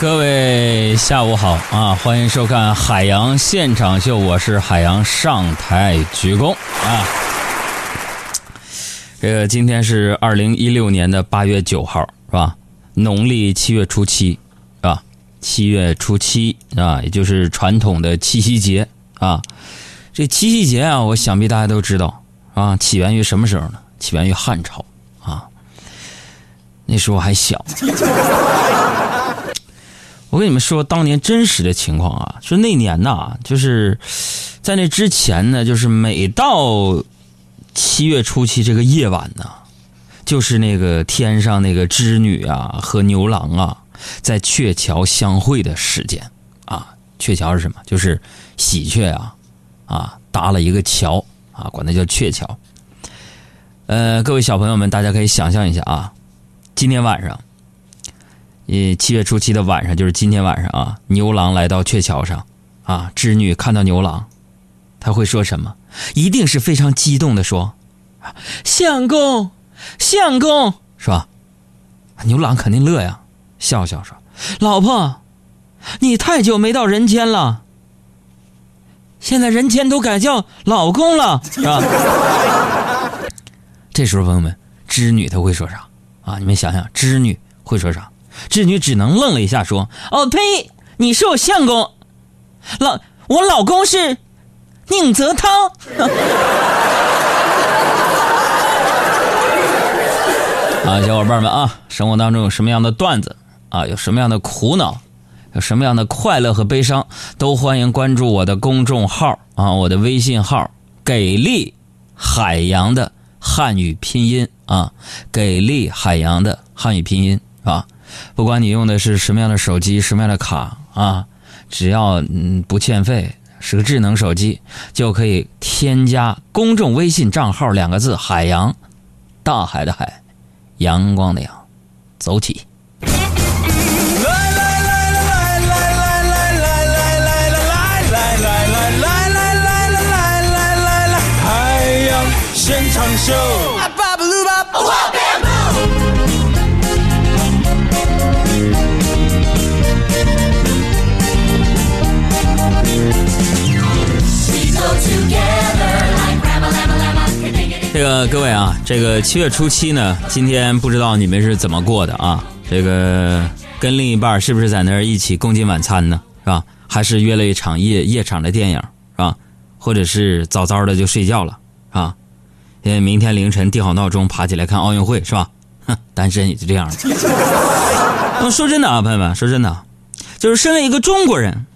各位下午好啊！欢迎收看海洋现场秀，我是海洋上台鞠躬啊。这个今天是二零一六年的八月九号，是吧？农历七月初七，是吧？七月初七啊，也就是传统的七夕节啊。这七夕节啊，我想必大家都知道啊，起源于什么时候呢？起源于汉朝啊。那时候还小。我跟你们说，当年真实的情况啊，说那年呐，就是在那之前呢，就是每到七月初七这个夜晚呢，就是那个天上那个织女啊和牛郎啊在鹊桥相会的时间啊。鹊桥是什么？就是喜鹊啊啊搭了一个桥啊，管它叫鹊桥。呃，各位小朋友们，大家可以想象一下啊，今天晚上。呃，七月初七的晚上，就是今天晚上啊，牛郎来到鹊桥上，啊，织女看到牛郎，他会说什么？一定是非常激动的说：“相公，相公，是吧？”牛郎肯定乐呀，笑笑说：“老婆，你太久没到人间了，现在人间都改叫老公了，是吧？” 这时候，朋友们，织女她会说啥？啊，你们想想，织女会说啥？织女只能愣了一下，说：“哦呸，你是我相公，老我老公是宁泽涛。”啊，小伙伴们啊，生活当中有什么样的段子啊，有什么样的苦恼，有什么样的快乐和悲伤，都欢迎关注我的公众号啊，我的微信号“给力海洋”的汉语拼音啊，“给力海洋”的汉语拼音啊。不管你用的是什么样的手机，什么样的卡啊，只要嗯不欠费，是个智能手机，就可以添加公众微信账号两个字，海洋，大海的海，阳光的阳，走起。来来来来来来来来来来来，海洋现场秀。这个各位啊，这个七月初七呢，今天不知道你们是怎么过的啊？这个跟另一半是不是在那儿一起共进晚餐呢？是吧？还是约了一场夜夜场的电影是吧？或者是早早的就睡觉了啊？因为明天凌晨定好闹钟，爬起来看奥运会是吧？哼，单身也就这样了。说真的啊，朋友们，说真的，就是身为一个中国人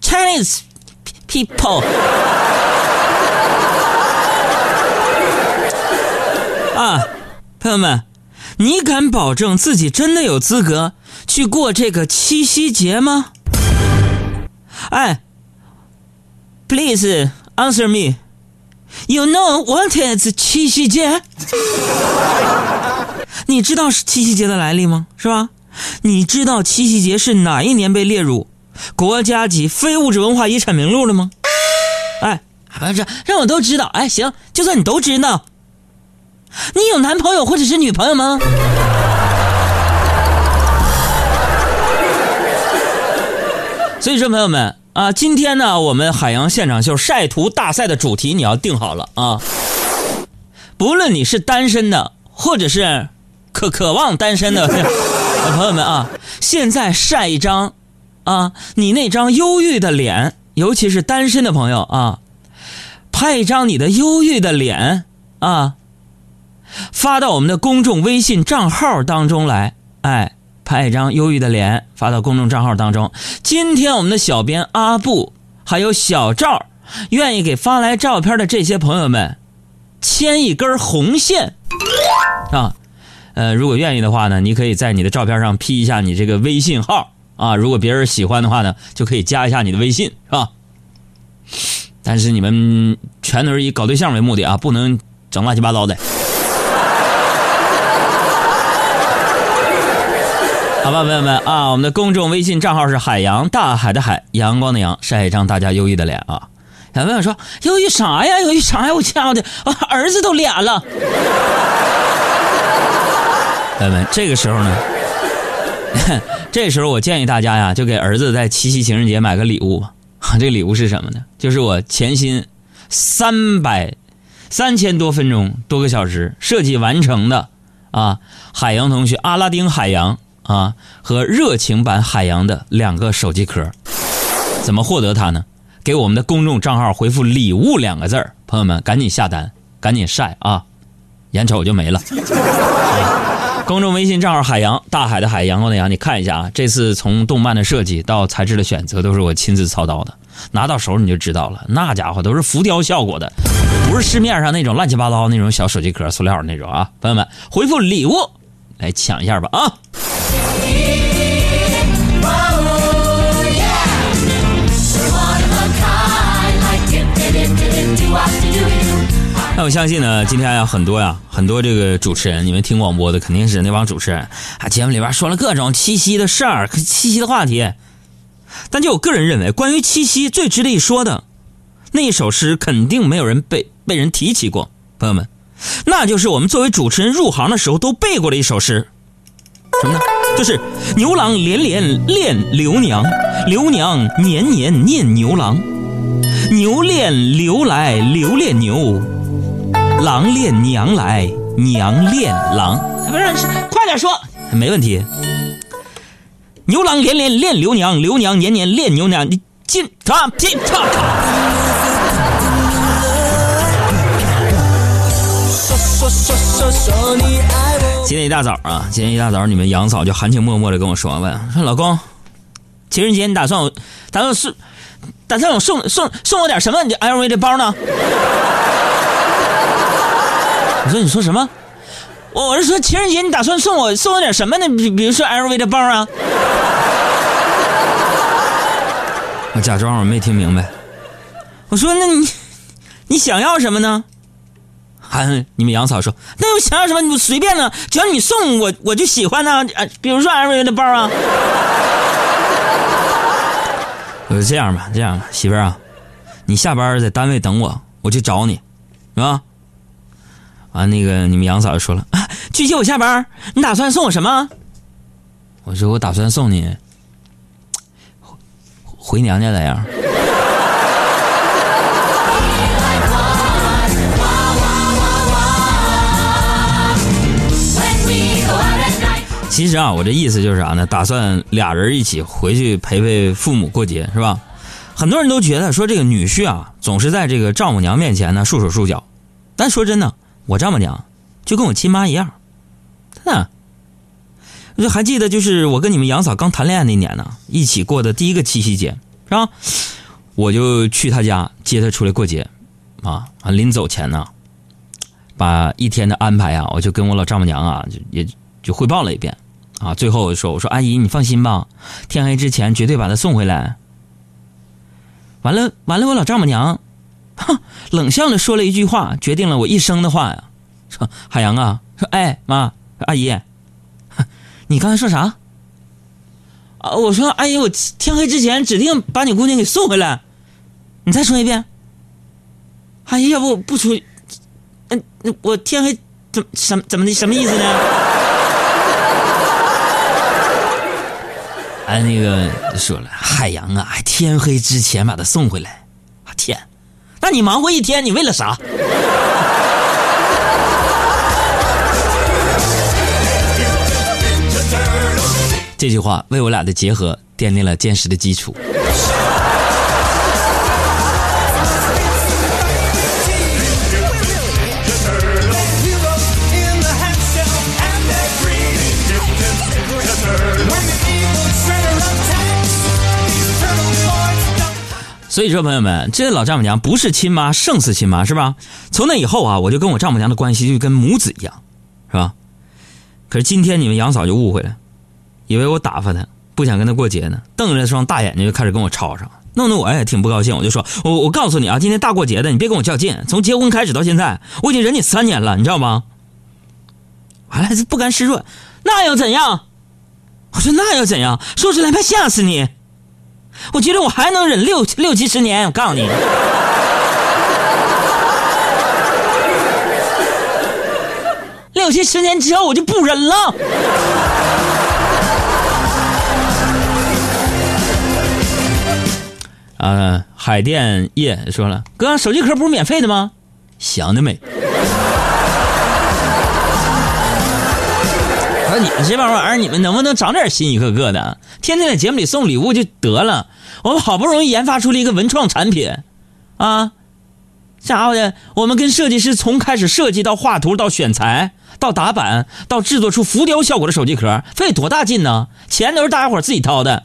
，Chinese people。啊，朋友们，你敢保证自己真的有资格去过这个七夕节吗？哎，Please answer me. You know what is 七夕节？你知道是七夕节的来历吗？是吧？你知道七夕节是哪一年被列入国家级非物质文化遗产名录了吗？哎，不是，让我都知道。哎，行，就算你都知道。你有男朋友或者是女朋友吗？所以说，朋友们啊，今天呢，我们海洋现场秀晒图大赛的主题你要定好了啊！不论你是单身的，或者是渴渴望单身的 朋友们啊，现在晒一张啊，你那张忧郁的脸，尤其是单身的朋友啊，拍一张你的忧郁的脸啊。发到我们的公众微信账号当中来，哎，拍一张忧郁的脸发到公众账号当中。今天我们的小编阿布还有小赵，愿意给发来照片的这些朋友们牵一根红线啊。呃，如果愿意的话呢，你可以在你的照片上 P 一下你这个微信号啊。如果别人喜欢的话呢，就可以加一下你的微信，是吧？但是你们全都是以搞对象为目的啊，不能整乱七八糟的。好吧，朋友们啊，我们的公众微信账号是海洋大海的海阳光的阳，晒一张大家忧郁的脸啊。有朋友说忧郁啥呀？忧郁啥呀？我亲爱的，儿子都俩了。朋友们，这个时候呢，这时候我建议大家呀，就给儿子在七夕情人节买个礼物吧。这礼物是什么呢？就是我潜心三百三千多分钟多个小时设计完成的啊，海洋同学阿拉丁海洋啊和热情版海洋的两个手机壳。怎么获得它呢？给我们的公众账号回复“礼物”两个字儿，朋友们赶紧下单，赶紧晒啊！眼瞅就没了。公众微信账号“海洋大海的海洋”的洋，你看一下啊，这次从动漫的设计到材质的选择，都是我亲自操刀的。拿到手你就知道了，那家伙都是浮雕效果的，不是市面上那种乱七八糟那种小手机壳、塑料那种啊。朋友们，回复“礼物”来抢一下吧啊！那我相信呢，今天呀，很多呀，很多这个主持人，你们听广播的肯定是那帮主持人啊，节目里边说了各种七夕的事儿、七夕的话题。但就我个人认为，关于七夕最值得一说的那一首诗，肯定没有人被被人提起过，朋友们，那就是我们作为主持人入行的时候都背过的一首诗，什么呢？就是牛郎连连恋刘娘，刘娘年年念牛郎，牛恋刘来刘恋牛。郎恋娘来，娘恋郎，不是，快点说，没问题。牛郎连连恋刘娘，刘娘年年恋牛娘，你进他进他。今天一大早啊，今天一大早，你们杨嫂就含情脉脉的跟我说完，问说老公，情人节你打算我打算送打算我送送送我点什么？你 LV 的包呢？我说你说什么？我我是说情人节你打算送我送我点什么呢？比比如说 LV 的包啊？我假装我没听明白。我说那你你想要什么呢？还你们杨嫂说那我想要什么你随便呢，只要你送我我就喜欢呢。啊，比如说 LV 的包啊。我说这样吧，这样吧，媳妇儿啊，你下班在单位等我，我去找你，是吧？完，那个你们杨嫂就说了，啊去接我下班，你打算送我什么？我说我打算送你回娘家咋样？其实啊，我这意思就是啥呢？打算俩人一起回去陪陪父母过节，是吧？很多人都觉得说这个女婿啊，总是在这个丈母娘面前呢束手束脚，但说真的。我丈母娘就跟我亲妈一样，真的。我就还记得，就是我跟你们杨嫂刚谈恋爱那年呢，一起过的第一个七夕节，是吧？我就去她家接她出来过节，啊，临走前呢，把一天的安排啊，我就跟我老丈母娘啊，就也就汇报了一遍，啊，最后我说，我说阿姨你放心吧，天黑之前绝对把她送回来。完了完了，我老丈母娘。哼，冷笑的说了一句话，决定了我一生的话呀。说海洋啊，说哎妈，阿姨，你刚才说啥？啊，我说阿姨，我天黑之前指定把你姑娘给送回来。你再说一遍。阿姨，要不不出？嗯，我天黑怎什怎么的什么意思呢？那个说了，海洋啊，天黑之前把他送回来。天！那你忙活一天，你为了啥？这句话为我俩的结合奠定了坚实的基础。所以说，朋友们，这老丈母娘不是亲妈胜似亲妈，是吧？从那以后啊，我就跟我丈母娘的关系就跟母子一样，是吧？可是今天你们杨嫂就误会了，以为我打发她，不想跟她过节呢，瞪着双大眼睛就开始跟我吵吵，弄得我也挺不高兴。我就说，我我告诉你啊，今天大过节的，你别跟我较劲。从结婚开始到现在，我已经忍你三年了，你知道吗？完了，不甘示弱，那又怎样？我说那又怎样？说出来怕吓死你。我觉得我还能忍六六七十年。我告诉你。六七十年之后，我就不忍了。呃，海淀叶说了，哥，手机壳不是免费的吗？想得美。你们这帮玩意儿，你们能不能长点心？一个个的，天天在节目里送礼物就得了。我们好不容易研发出了一个文创产品，啊，家伙的，我们跟设计师从开始设计到画图到选材到打版到制作出浮雕效果的手机壳，费多大劲呢？钱都是大家伙自己掏的，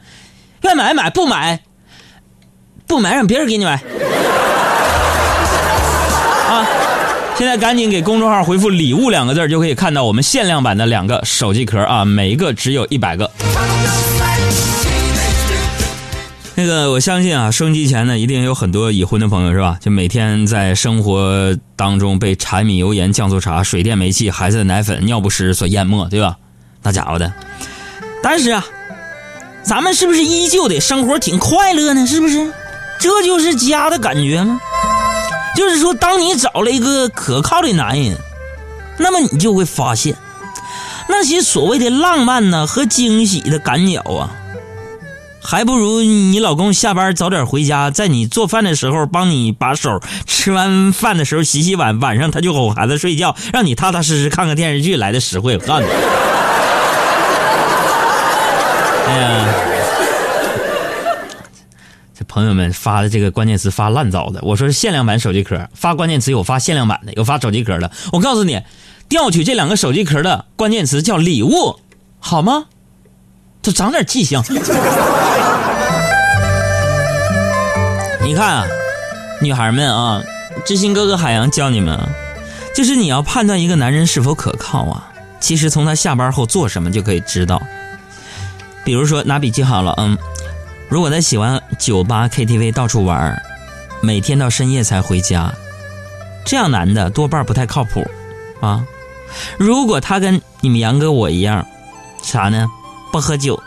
愿买买，不买。不买让别人给你买，现在赶紧给公众号回复“礼物”两个字，就可以看到我们限量版的两个手机壳啊，每一个只有一百个。那个我相信啊，收音机前呢一定有很多已婚的朋友是吧？就每天在生活当中被柴米油盐酱醋茶、水电煤气、孩子的奶粉、尿不湿所淹没，对吧？那家伙的，但是啊，咱们是不是依旧得生活挺快乐呢？是不是？这就是家的感觉吗？就是说，当你找了一个可靠的男人，那么你就会发现，那些所谓的浪漫呢和惊喜的赶脚啊，还不如你老公下班早点回家，在你做饭的时候帮你把手，吃完饭的时候洗洗碗，晚上他就哄孩子睡觉，让你踏踏实实看个电视剧来的实惠。我告诉你，朋友们发的这个关键词发烂糟的，我说是限量版手机壳，发关键词有发限量版的，有发手机壳的。我告诉你，调取这两个手机壳的关键词叫礼物，好吗？就长点记性。你看啊，女孩们啊，知心哥哥海洋教你们，就是你要判断一个男人是否可靠啊，其实从他下班后做什么就可以知道。比如说拿笔记好了，嗯。如果他喜欢酒吧、KTV 到处玩每天到深夜才回家，这样男的多半不太靠谱，啊！如果他跟你们杨哥我一样，啥呢？不喝酒，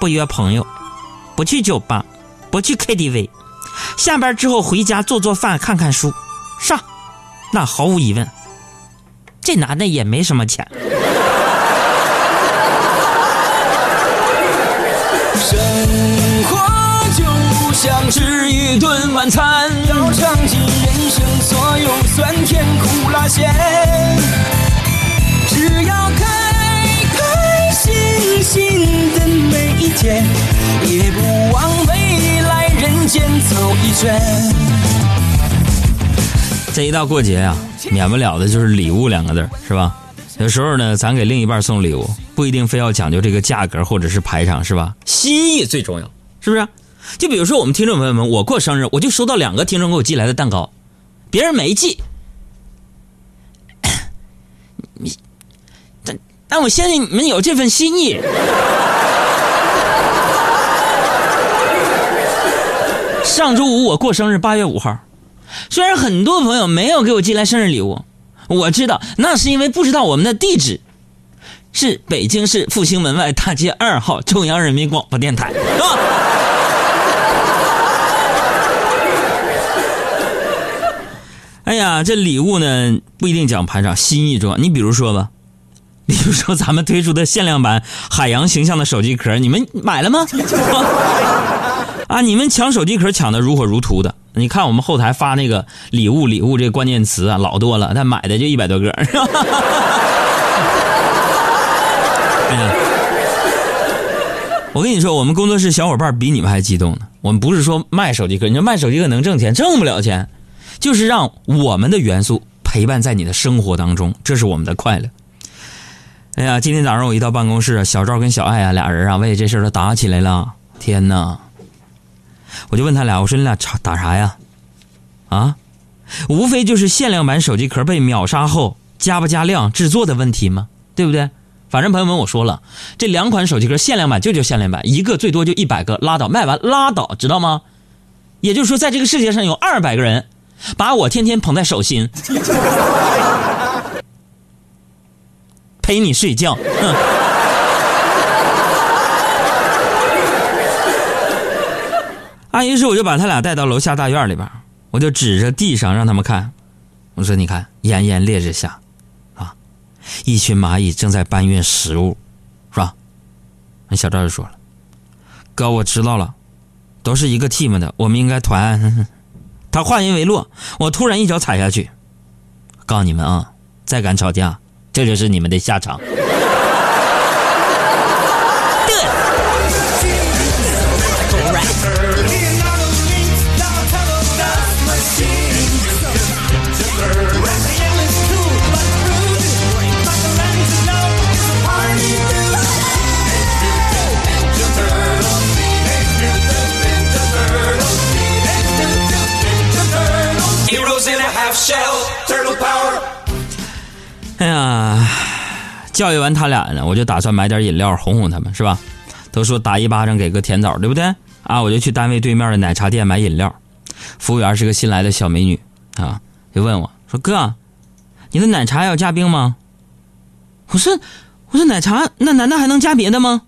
不约朋友，不去酒吧，不去 KTV，下班之后回家做做饭、看看书，上，那毫无疑问，这男的也没什么钱。一顿晚餐，要尝尽人生所有酸甜苦辣咸。只要开开心心的每一天，也不枉未来人间走一圈。这一到过节啊，免不了的就是礼物两个字，是吧？有时候呢，咱给另一半送礼物，不一定非要讲究这个价格或者是排场，是吧？心意最重要，是不是？就比如说，我们听众朋友们，我过生日，我就收到两个听众给我寄来的蛋糕，别人没寄。你，但但我相信你们有这份心意。上周五我过生日，八月五号，虽然很多朋友没有给我寄来生日礼物，我知道那是因为不知道我们的地址是北京市复兴门外大街二号中央人民广播电台，是吧？哎呀，这礼物呢不一定讲排场，心意重要。你比如说吧，比如说咱们推出的限量版海洋形象的手机壳，你们买了吗？啊，你们抢手机壳抢的如火如荼的。你看我们后台发那个礼物礼物这关键词啊，老多了，但买的就一百多个。哎呀，我跟你说，我们工作室小伙伴比你们还激动呢。我们不是说卖手机壳，你说卖手机壳能挣钱？挣不了钱。就是让我们的元素陪伴在你的生活当中，这是我们的快乐。哎呀，今天早上我一到办公室，小赵跟小爱啊俩人啊为这事都打起来了。天哪！我就问他俩，我说你俩吵打啥呀？啊？无非就是限量版手机壳被秒杀后加不加量制作的问题吗？对不对？反正朋友们我说了，这两款手机壳限量版就叫限量版，一个最多就一百个，拉倒，卖完拉倒，知道吗？也就是说，在这个世界上有二百个人。把我天天捧在手心，陪你睡觉。啊，于是我就把他俩带到楼下大院里边，我就指着地上让他们看，我说：“你看，炎炎烈日下，啊，一群蚂蚁正在搬运食物，是吧？”那小赵就说了：“哥，我知道了，都是一个 team 的，我们应该团。他话音未落，我突然一脚踩下去，告诉你们啊，再敢吵架，这就是你们的下场。啊，教育完他俩呢，我就打算买点饮料哄哄他们，是吧？都说打一巴掌给个甜枣，对不对？啊，我就去单位对面的奶茶店买饮料。服务员是个新来的小美女啊，就问我说：“哥，你的奶茶要加冰吗？”我说：“我说奶茶那难道还能加别的吗？”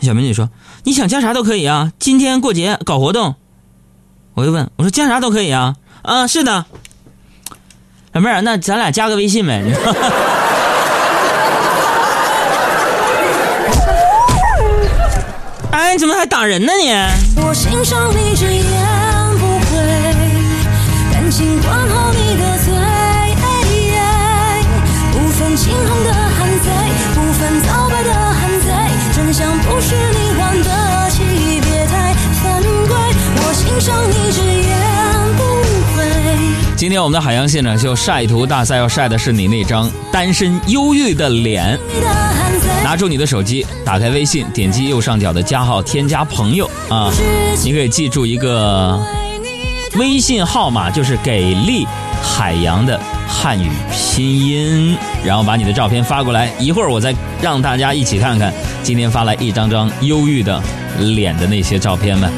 小美女说：“你想加啥都可以啊，今天过节搞活动。”我就问我说：“加啥都可以啊？”啊，是的。小妹儿，那咱俩加个微信呗。哎，怎么还打人呢你？我欣赏你直言不讳，感情观后你的嘴，不分青红的汉贼，不分皂白的汉贼，真相不是你玩得起，别太犯规。我欣赏你直言。今天我们的海洋现场秀晒图大赛要晒的是你那张单身忧郁的脸。拿出你的手机，打开微信，点击右上角的加号，添加朋友啊。你可以记住一个微信号码，就是给力海洋的汉语拼音，然后把你的照片发过来。一会儿我再让大家一起看看今天发来一张张忧郁的脸的那些照片们。